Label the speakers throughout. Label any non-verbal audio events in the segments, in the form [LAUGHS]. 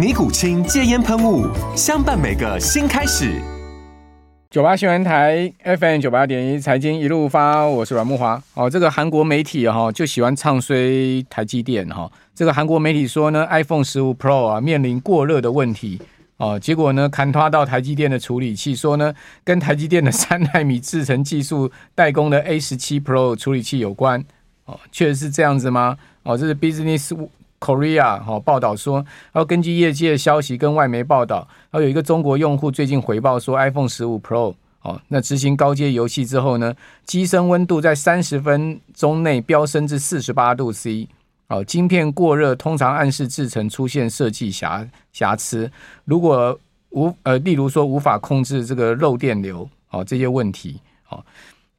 Speaker 1: 尼古清戒烟喷雾，相伴每个新开始。
Speaker 2: 九八新闻台 FM 九八点一财经一路发，我是阮木华。哦，这个韩国媒体哈、就喜欢唱衰台积电哈、哦。这个韩国媒体说呢，iPhone 十五 Pro 啊面临过热的问题哦，结果呢，砍拖到台积电的处理器，说呢跟台积电的三纳米制程技术代工的 A 十七 Pro 处理器有关哦，确实是这样子吗？哦，这是 Business。Korea 哈报道说，然后根据业界的消息跟外媒报道，然后有一个中国用户最近回报说，iPhone 十五 Pro 哦，那执行高阶游戏之后呢，机身温度在三十分钟内飙升至四十八度 C，哦，晶片过热通常暗示制程出现设计瑕瑕疵，如果无呃，例如说无法控制这个漏电流哦这些问题，哦，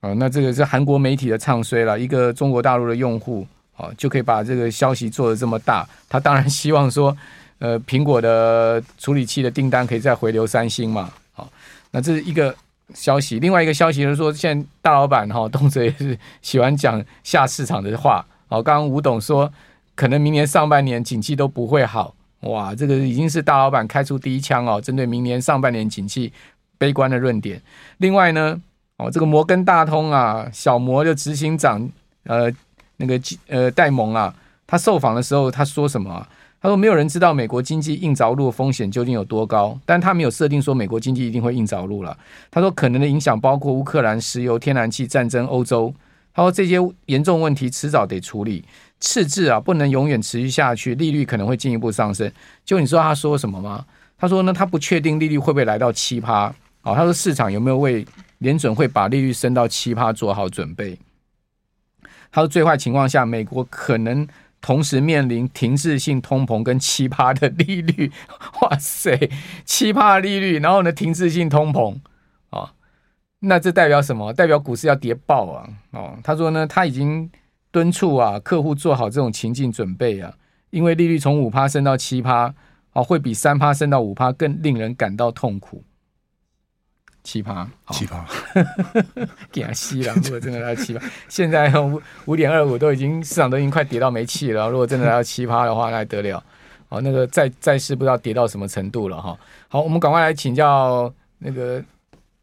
Speaker 2: 哦，那这个是韩国媒体的唱衰了，一个中国大陆的用户。哦，就可以把这个消息做得这么大。他当然希望说，呃，苹果的处理器的订单可以再回流三星嘛。好，那这是一个消息。另外一个消息就是说，现在大老板哈动辄也是喜欢讲下市场的话。哦，刚刚吴董说，可能明年上半年景气都不会好。哇，这个已经是大老板开出第一枪哦，针对明年上半年景气悲观的论点。另外呢，哦，这个摩根大通啊，小摩的执行长呃。那个呃戴蒙啊，他受访的时候他说什么？他说没有人知道美国经济硬着陆的风险究竟有多高，但他没有设定说美国经济一定会硬着陆了。他说可能的影响包括乌克兰石油、天然气战争、欧洲。他说这些严重问题迟早得处理，赤字啊不能永远持续下去，利率可能会进一步上升。就你知道他说什么吗？他说呢，他不确定利率会不会来到七趴。哦，他说市场有没有为联准会把利率升到七趴做好准备？他说，最坏情况下，美国可能同时面临停滞性通膨跟七趴的利率。[LAUGHS] 哇塞，七趴利率，然后呢，停滞性通膨啊，那这代表什么？代表股市要跌爆啊！哦，他说呢，他已经敦促啊客户做好这种情境准备啊，因为利率从五趴升到七趴，啊，会比三趴升到五趴更令人感到痛苦。奇葩，
Speaker 3: 奇葩，[LAUGHS]
Speaker 2: 给他吸了。如果真的来奇葩，现在五五点二五都已经市场都已经快跌到没气了。如果真的来到奇葩的话，那还得了？好，那个再再是不知道跌到什么程度了哈。好，我们赶快来请教那个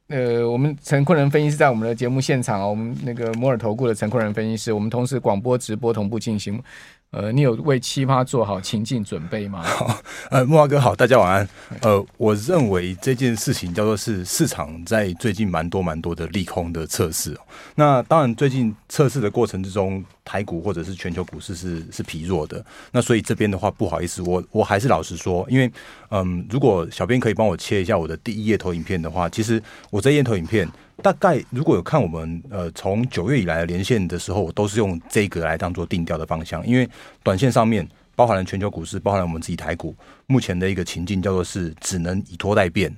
Speaker 2: 呃，我们陈坤仁分析师在我们的节目现场，我们那个摩尔投顾的陈坤仁分析师，我们同时广播直播同步进行。呃，你有为奇葩做好情境准备吗？[LAUGHS]
Speaker 3: 好，呃，慕驊哥好，大家晚安。呃，我认为这件事情叫做是市场在最近蛮多蛮多的利空的测试。那当然，最近测试的过程之中，台股或者是全球股市是是疲弱的。那所以这边的话，不好意思，我我还是老实说，因为嗯，如果小编可以帮我切一下我的第一页投影片的话，其实我这页投影片。大概如果有看我们呃从九月以来的连线的时候，我都是用这个来当做定调的方向，因为短线上面包含了全球股市，包含了我们自己台股，目前的一个情境叫做是只能以拖待变。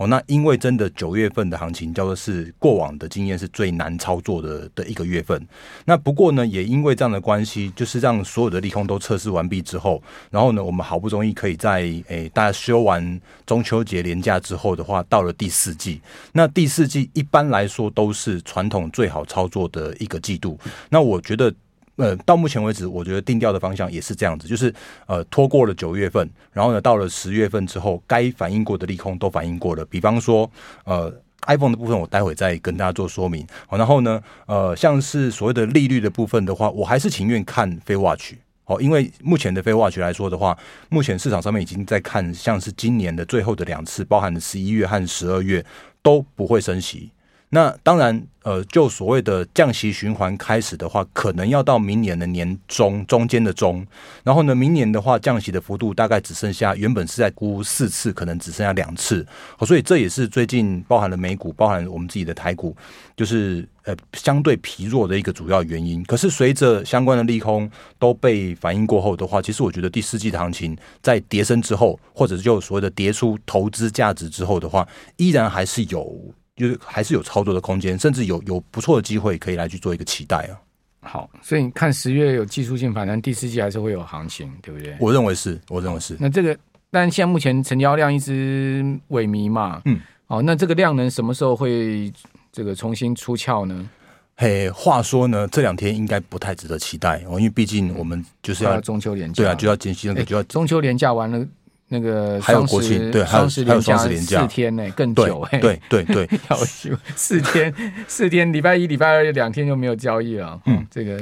Speaker 3: 哦，那因为真的九月份的行情叫做是过往的经验是最难操作的的一个月份。那不过呢，也因为这样的关系，就是让所有的利空都测试完毕之后，然后呢，我们好不容易可以在诶、大家休完中秋节连假之后的话，到了第四季。那第四季一般来说都是传统最好操作的一个季度。那我觉得。呃，到目前为止，我觉得定调的方向也是这样子，就是呃，拖过了九月份，然后呢，到了十月份之后，该反映过的利空都反映过了。比方说，呃，iPhone 的部分，我待会再跟大家做说明。好，然后呢，呃，像是所谓的利率的部分的话，我还是情愿看非 Watch。好，因为目前的非 Watch 来说的话，目前市场上面已经在看，像是今年的最后的两次，包含的十一月和十二月都不会升息。那当然，呃，就所谓的降息循环开始的话，可能要到明年的年中中间的中，然后呢，明年的话降息的幅度大概只剩下原本是在估四次，可能只剩下两次，所以这也是最近包含了美股，包含我们自己的台股，就是呃相对疲弱的一个主要原因。可是随着相关的利空都被反映过后的话，其实我觉得第四季的行情在跌升之后，或者就所谓的跌出投资价值之后的话，依然还是有。就是还是有操作的空间，甚至有有不错的机会可以来去做一个期待啊。
Speaker 2: 好，所以你看十月有技术性反弹，第四季还是会有行情，对不对？
Speaker 3: 我认为是，我认为是。
Speaker 2: 那这个，但现在目前成交量一直萎靡嘛，嗯，好，那这个量能什么时候会这个重新出鞘呢？
Speaker 3: 嘿，话说呢，这两天应该不太值得期待哦，因为毕竟我们就是要，
Speaker 2: 要中秋连假，
Speaker 3: 对啊，就要进行那个就要
Speaker 2: 中秋连假完了。那个
Speaker 3: 还有国庆，对，还有还有双十连假
Speaker 2: 四天呢，更久哎，
Speaker 3: 对对对，[LAUGHS]
Speaker 2: 要休四天四天，礼拜一礼拜二两天就没有交易了，嗯，这个，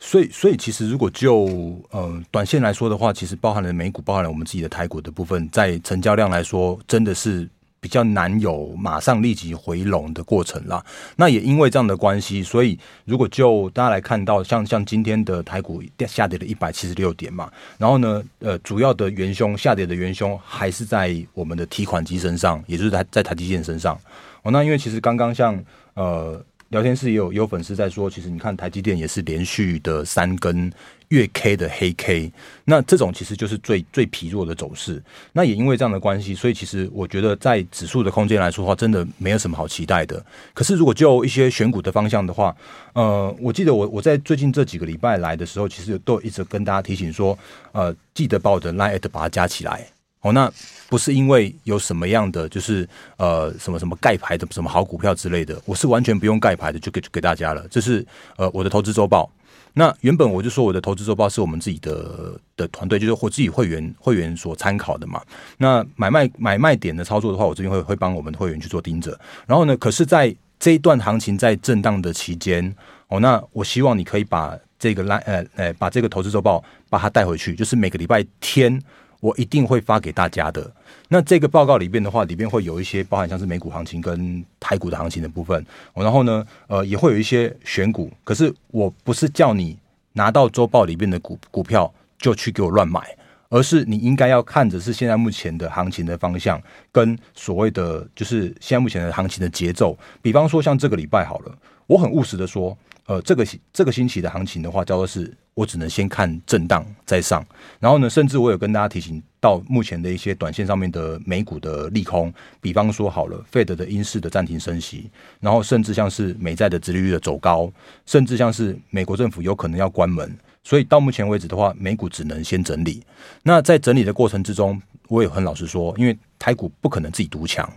Speaker 3: 所以所以其实如果就呃短线来说的话，其实包含了美股，包含了我们自己的台股的部分，在成交量来说，真的是。比较难有马上立即回笼的过程啦。那也因为这样的关系，所以如果就大家来看到，像像今天的台股下跌了一百七十六点嘛，然后呢，呃，主要的元凶下跌的元凶还是在我们的提款机身上，也就是在在台积电身上。哦，那因为其实刚刚像呃聊天室也有也有粉丝在说，其实你看台积电也是连续的三根。月 K 的黑 K，那这种其实就是最最疲弱的走势。那也因为这样的关系，所以其实我觉得在指数的空间来说的话，真的没有什么好期待的。可是如果就一些选股的方向的话，呃，我记得我我在最近这几个礼拜来的时候，其实都一直跟大家提醒说，呃，记得把我的 Line@ 把它加起来。哦，那不是因为有什么样的就是呃什么什么盖牌的什么好股票之类的，我是完全不用盖牌的，就给就给大家了。这是呃我的投资周报。那原本我就说我的投资周报是我们自己的的团队，就是我自己会员会员所参考的嘛。那买卖买卖点的操作的话，我这边会会帮我们会员去做盯着。然后呢，可是在这一段行情在震荡的期间，哦，那我希望你可以把这个来呃呃把这个投资周报把它带回去，就是每个礼拜天。我一定会发给大家的。那这个报告里边的话，里边会有一些包含像是美股行情跟台股的行情的部分。然后呢，呃，也会有一些选股。可是我不是叫你拿到周报里边的股股票就去给我乱买，而是你应该要看着是现在目前的行情的方向跟所谓的就是现在目前的行情的节奏。比方说像这个礼拜好了，我很务实的说。呃，这个这个星期的行情的话，叫做是我只能先看震荡再上。然后呢，甚至我有跟大家提醒到目前的一些短线上面的美股的利空，比方说好了，Fed 的鹰式的暂停升息，然后甚至像是美债的殖利率的走高，甚至像是美国政府有可能要关门。所以到目前为止的话，美股只能先整理。那在整理的过程之中，我也很老实说，因为台股不可能自己独强。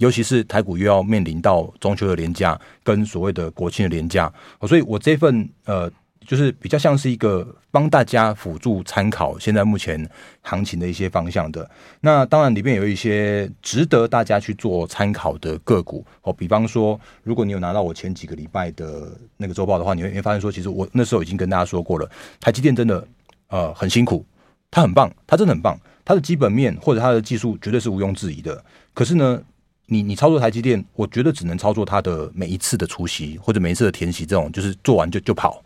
Speaker 3: 尤其是台股又要面临到中秋的连假跟所谓的国庆的连假，所以我这份呃，就是比较像是一个帮大家辅助参考现在目前行情的一些方向的。那当然里面有一些值得大家去做参考的个股哦，比方说，如果你有拿到我前几个礼拜的那个周报的话，你会发现说，其实我那时候已经跟大家说过了，台积电真的呃很辛苦，它很棒，它真的很棒，它的基本面或者它的技术绝对是毋庸置疑的。可是呢，你你操作台积电，我觉得只能操作它的每一次的除息或者每一次的填息，这种就是做完就就跑。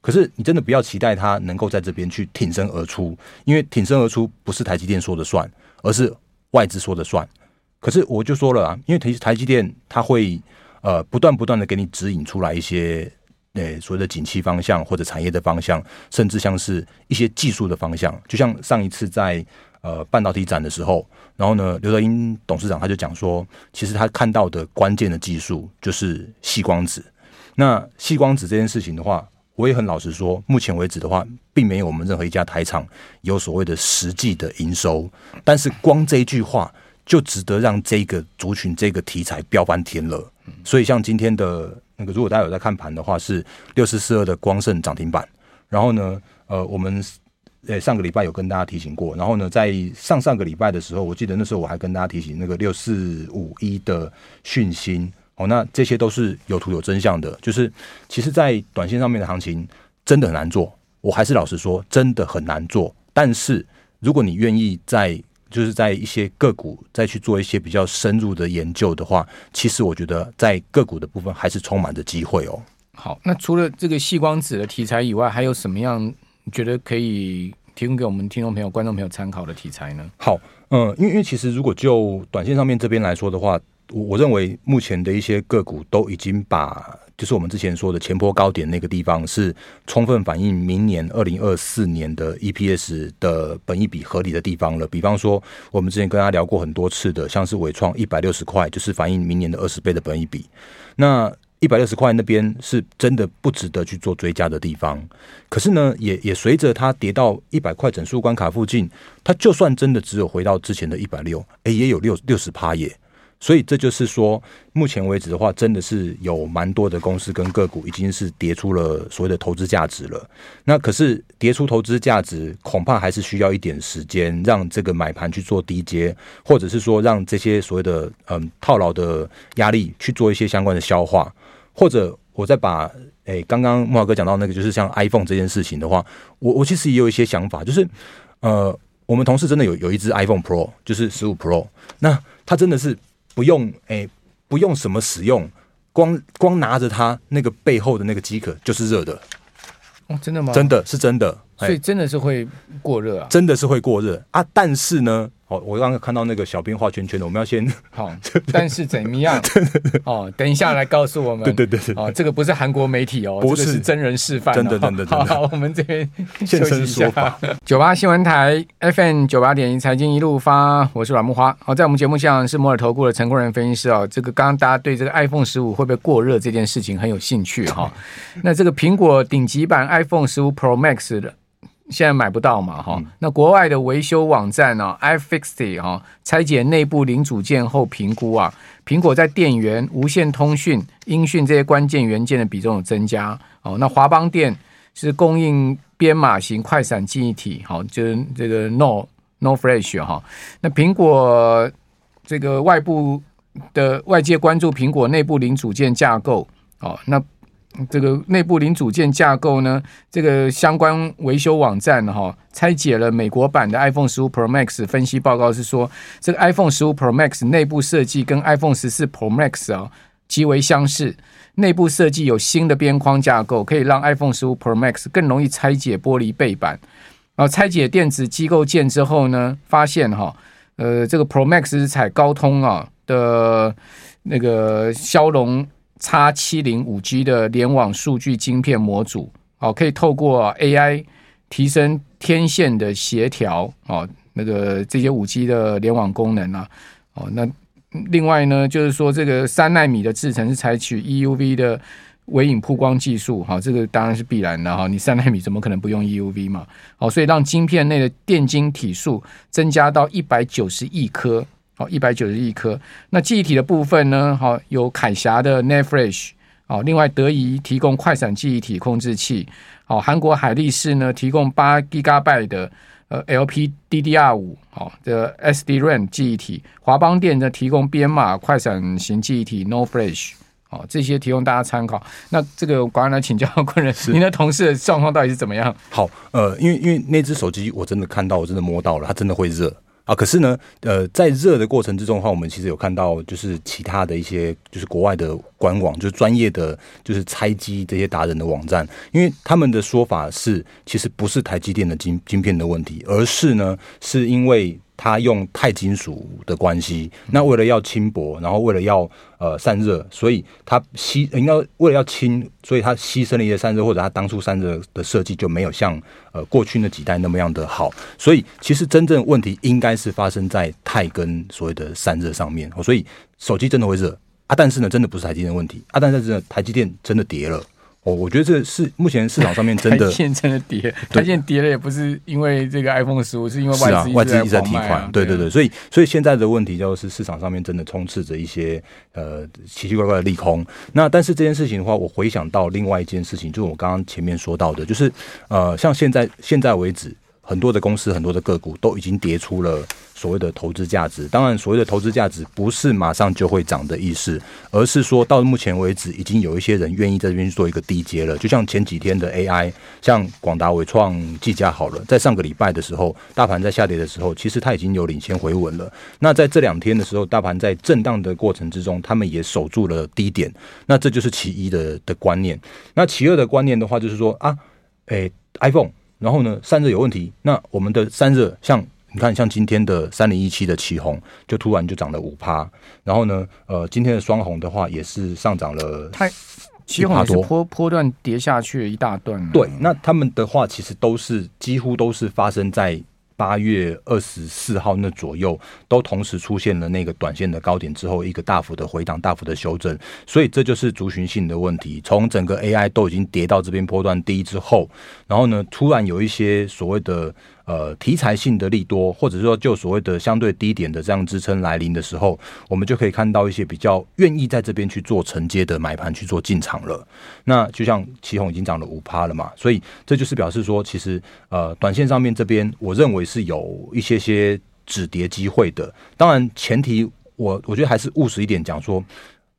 Speaker 3: 可是你真的不要期待它能够在这边去挺身而出，因为挺身而出不是台积电说的算，而是外资说的算。可是我就说了啊，因为台台积电它会呃不断不断的给你指引出来一些呃所谓的景气方向或者产业的方向，甚至像是一些技术的方向，就像上一次在。呃，半导体展的时候，然后呢，刘德英董事长他就讲说，其实他看到的关键的技术就是细光子。那细光子这件事情的话，我也很老实说，目前为止的话，并没有我们任何一家台厂有所谓的实际的营收。但是光这一句话就值得让这个族群、这个题材飙翻天了。所以像今天的那个，如果大家有在看盘的话，是六四四二的光盛涨停板。然后呢，呃，我们。诶，上个礼拜有跟大家提醒过，然后呢，在上上个礼拜的时候，我记得那时候我还跟大家提醒那个六四五一的讯息哦，那这些都是有图有真相的，就是其实，在短线上面的行情真的很难做，我还是老实说，真的很难做。但是如果你愿意在就是在一些个股再去做一些比较深入的研究的话，其实我觉得在个股的部分还是充满着机会哦。
Speaker 2: 好，那除了这个细光子的题材以外，还有什么样觉得可以提供给我们听众朋友、观众朋友参考的题材呢？
Speaker 3: 好，嗯，因为因为其实如果就短线上面这边来说的话，我我认为目前的一些个股都已经把。就是我们之前说的前波高点那个地方，是充分反映明年二零二四年的 EPS 的本益比合理的地方了。比方说，我们之前跟大家聊过很多次的，像是伟创一百六十块，就是反映明年的二十倍的本益比。那一百六十块那边是真的不值得去做追加的地方。可是呢，也也随着它跌到一百块整数关卡附近，它就算真的只有回到之前的一百六，诶，也有六六十趴耶。所以这就是说，目前为止的话，真的是有蛮多的公司跟个股已经是跌出了所谓的投资价值了。那可是跌出投资价值，恐怕还是需要一点时间，让这个买盘去做低接，或者是说让这些所谓的嗯套牢的压力去做一些相关的消化。或者我再把诶刚刚莫华哥讲到那个，就是像 iPhone 这件事情的话，我我其实也有一些想法，就是呃，我们同事真的有有一只 iPhone Pro，就是十五 Pro，那它真的是。不用哎、欸，不用什么使用，光光拿着它那个背后的那个机壳就是热的。
Speaker 2: 哦，真的吗？
Speaker 3: 真的是真的，
Speaker 2: 所以真的是会过热啊？
Speaker 3: 真的是会过热啊！但是呢。哦，我刚刚看到那个小兵画圈圈的，我们要先 [LAUGHS]
Speaker 2: 好，但是怎么样？[LAUGHS] 哦，等一下来告诉我们。
Speaker 3: 对对对对，
Speaker 2: 哦，这个不是韩国媒体哦，不是，是真人示范，哦，
Speaker 3: 真的真的真的。[LAUGHS]
Speaker 2: 好，我们这边
Speaker 3: 现身说法。
Speaker 2: 九八新闻台 FM 九八点一财经一路发，我是阮木花。好，在我们节目上是摩尔投顾的陈冠仁分析师哦。这个刚刚大家对这个 iPhone 十五会不会过热这件事情很有兴趣哈，哦。那这个苹果顶级版 iPhone 十五 Pro Max 的。现在买不到嘛，哈、嗯，那国外的维修网站呢，iFixit 哈，拆解内部零组件后评估啊，苹果在电源、无线通讯、音讯这些关键元件的比重有增加。哦，那华邦电是供应编码型快闪记忆体，好，就是这个 NOR NOR Flash 哈。那苹果这个外部的外界关注苹果内部零组件架构，哦，那。这个内部零组件架构呢，这个相关维修网站哈，拆解了美国版的 iPhone 十五 Pro Max 分析报告是说，这个 iPhone 十五 Pro Max 内部设计跟 iPhone 十四 Pro Max 啊极为相似，内部设计有新的边框架构，可以让 iPhone 十五 Pro Max 更容易拆解玻璃背板。然后拆解电子机构件之后呢，发现哈，呃，这个 Pro Max 是采高通啊的那个骁龙。X 七零五 G 的联网数据晶片模组，哦，可以透过 AI 提升天线的协调，哦，那个这些五 G 的联网功能啊，哦，那另外呢，就是说这个三纳米的制程是采取 EUV 的微影曝光技术，好，这个当然是必然的哈，你三纳米怎么可能不用 EUV 嘛？哦，所以让晶片内的电晶体数增加到一百九十亿颗。好，一百九十亿颗。那记忆体的部分呢？好，有凯霞的 NAND Flash。好，另外德仪提供快闪记忆体控制器。好，韩国海力士呢提供八 Gigabyte 的呃 LPDDR 五好的 SDRAM 记忆体。华邦电呢提供编码快闪型记忆体 NOR Flash。好，这些提供大家参考。那这个赶快来请教冠仁，[LAUGHS] 您的同事的状况到底是怎么样？
Speaker 3: 好，呃，因为因为那只手机我真的看到，我真的摸到了，它真的会热。啊，可是呢，呃，在热的过程之中的话，我们其实有看到，就是其他的一些，就是国外的官网，就是专业的，就是拆机这些达人的网站，因为他们的说法是，其实不是台积电的晶晶片的问题，而是呢，是因为。它用钛金属的关系，那为了要轻薄，然后为了要呃散热，所以它牺应该为了要轻，所以它牺牲了一些散热，或者它当初散热的设计就没有像呃过去那几代那么样的好，所以其实真正问题应该是发生在钛跟所谓的散热上面，所以手机真的会热啊，但是呢，真的不是台积电的问题啊，但是真的台积电真的跌了。哦，我觉得这是目前市场上面真的，
Speaker 2: 台积电真的跌，台积电跌了也不是因为这个 iPhone 十五，是因为外资、啊、
Speaker 3: 外资一直在提款，对对对，所以所以现在的问题就是市场上面真的充斥着一些呃奇奇怪怪的利空。那但是这件事情的话，我回想到另外一件事情，就是我刚刚前面说到的，就是呃像现在现在为止。很多的公司、很多的个股都已经跌出了所谓的投资价值。当然，所谓的投资价值不是马上就会涨的意思，而是说到目前为止，已经有一些人愿意在这边去做一个低阶了。就像前几天的 AI，像广达、伟创、技嘉好了，在上个礼拜的时候，大盘在下跌的时候，其实它已经有领先回稳了。那在这两天的时候，大盘在震荡的过程之中，他们也守住了低点。那这就是其一的的观念。那其二的观念的话，就是说啊，诶，iPhone。然后呢，散热有问题。那我们的散热，像你看，像今天的三零一七的旗红，就突然就涨了五趴。然后呢，呃，今天的双红的话，也是上涨了。太
Speaker 2: 奇鋐也是坡坡段跌下去了一大段。
Speaker 3: 对，那他们的话，其实都是几乎都是发生在。八月二十四号那左右，都同时出现了那个短线的高点之后，一个大幅的回档、大幅的修正，所以这就是族群性的问题。从整个 AI 都已经跌到这边波段低之后，然后呢，突然有一些所谓的。呃，题材性的利多，或者说就所谓的相对低点的这样支撑来临的时候，我们就可以看到一些比较愿意在这边去做承接的买盘去做进场了。那就像奇鋐已经涨了五趴了嘛，所以这就是表示说，其实呃，短线上面这边我认为是有一些些止跌机会的。当然，前提我我觉得还是务实一点讲说，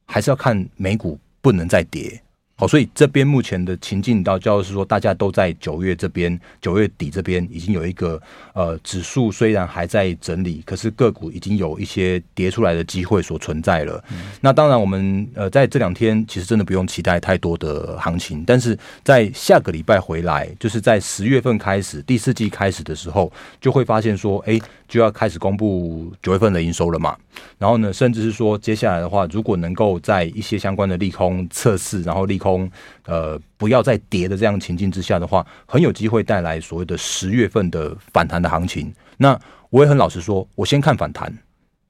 Speaker 3: 还是要看美股不能再跌。好，所以这边目前的情境到就是说，大家都在九月这边，九月底这边已经有一个呃指数虽然还在整理，可是个股已经有一些跌出来的机会所存在了。嗯、那当然，我们呃在这两天其实真的不用期待太多的行情，但是在下个礼拜回来，就是在十月份开始第四季开始的时候，就会发现说，哎，就要开始公布九月份的营收了嘛。然后呢，甚至是说接下来的话，如果能够在一些相关的利空测试，然后利空。呃，不要再跌的这样情境之下的话，很有机会带来所谓的十月份的反弹的行情。那我也很老实说，我先看反弹，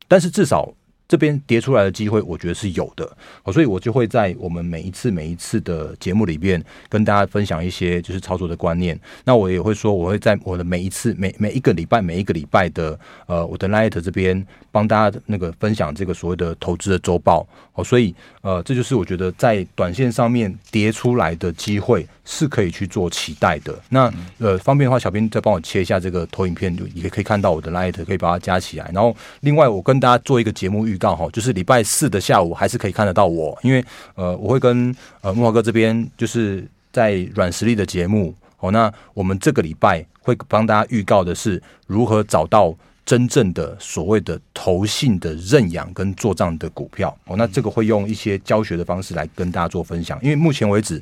Speaker 3: 但是至少。这边跌出来的机会，我觉得是有的，好所以我就会在我们每一次每一次的节目里边跟大家分享一些就是操作的观念。那我也会说，我会在我的每一次每每一个礼拜每一个礼拜的呃我的 Light 这边帮大家那个分享这个所谓的投资的周报。好，所以呃这就是我觉得在短线上面跌出来的机会是可以去做期待的。那呃方便的话，小编再帮我切一下这个投影片，就也可以看到我的 Light，可以把它加起来。然后另外我跟大家做一个节目预。告哈就是礼拜四的下午还是可以看得到我，因为呃我会跟呃木华哥这边就是在软实力的节目哦，那我们这个礼拜会帮大家预告的是如何找到真正的所谓的投信的认养跟做账的股票哦，那这个会用一些教学的方式来跟大家做分享，因为目前为止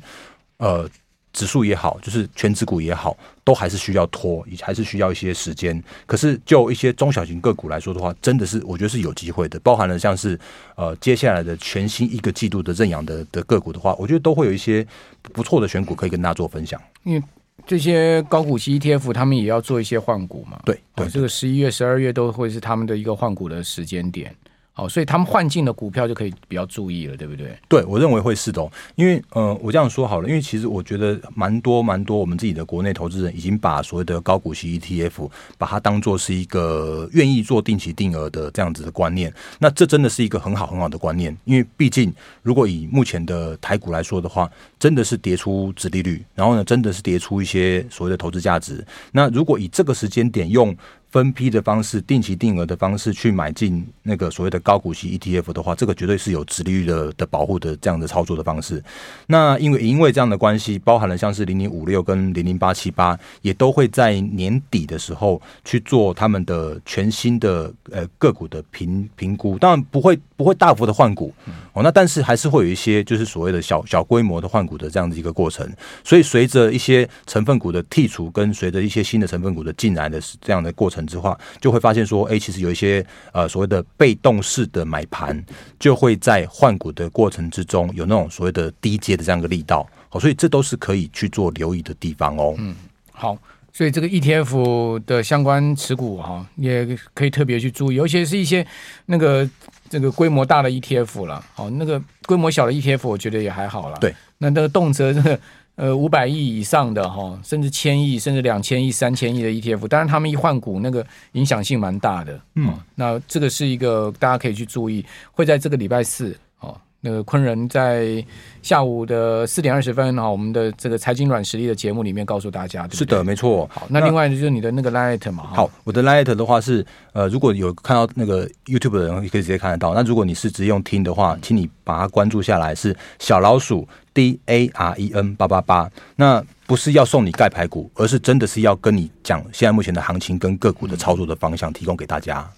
Speaker 3: 呃。指数也好，就是全指股也好，都还是需要拖，也还是需要一些时间。可是就一些中小型个股来说的话，真的是我觉得是有机会的。包含了像是呃接下来的全新一个季度的认养的的个股的话，我觉得都会有一些不错的选股可以跟大家做分享。
Speaker 2: 因为这些高股息 ETF，他们也要做一些换股嘛。
Speaker 3: 对对，
Speaker 2: 哦，这个十一月、十二月都会是他们的一个换股的时间点。哦，所以他们换进的股票就可以比较注意了，对不对？
Speaker 3: 对，我认为会是的，因为呃，我这样说好了，因为其实我觉得蛮多蛮多，我们自己的国内投资人已经把所谓的高股息 ETF 把它当做是一个愿意做定期定额的这样子的观念。那这真的是一个很好很好的观念，因为毕竟如果以目前的台股来说的话，真的是跌出殖利率，然后呢，真的是跌出一些所谓的投资价值。那如果以这个时间点用。分批的方式，定期定额的方式去买进那个所谓的高股息 ETF 的话，这个绝对是有殖利率的的保护的这样的操作的方式。那因为因为这样的关系，包含了像是零零五六跟零零八七八，也都会在年底的时候去做他们的全新的呃个股的评评估。当然不会不会大幅的换股哦，那但是还是会有一些就是所谓的小小规模的换股的这样的一个过程。所以随着一些成分股的剔除，跟随着一些新的成分股的进来的这样的过程。之话就会发现说，哎，其实有一些呃所谓的被动式的买盘，就会在换股的过程之中有那种所谓的低阶的这样一个力道，好，所以这都是可以去做留意的地方哦。
Speaker 2: 嗯，好，所以这个 ETF 的相关持股哈，也可以特别去注意，尤其是一些那个这个规模大的 ETF 了，好，那个规模小的 ETF 我觉得也还好了。
Speaker 3: 对，
Speaker 2: 那那个动辄这个。呃，五百亿以上的哈，甚至千亿，甚至两千亿、三千亿的 ETF，当然他们一换股，那个影响性蛮大的。嗯，那这个是一个大家可以去注意，会在这个礼拜四哦，那个昆仁在下午的四点二十分哈，我们的这个财经软实力的节目里面告诉大家，对对，
Speaker 3: 是的，没错。
Speaker 2: 好，那另外就是你的那个 Light 嘛，
Speaker 3: 好，我的 Light 的话是呃，如果有看到那个 YouTube 的人，可以直接看得到。那如果你是直接用听的话，请你把它关注下来，是小老鼠 D A R E N 八八八。那不是要送你盖排骨，而是真的是要跟你讲现在目前的行情跟个股的操作的方向，提供给大家。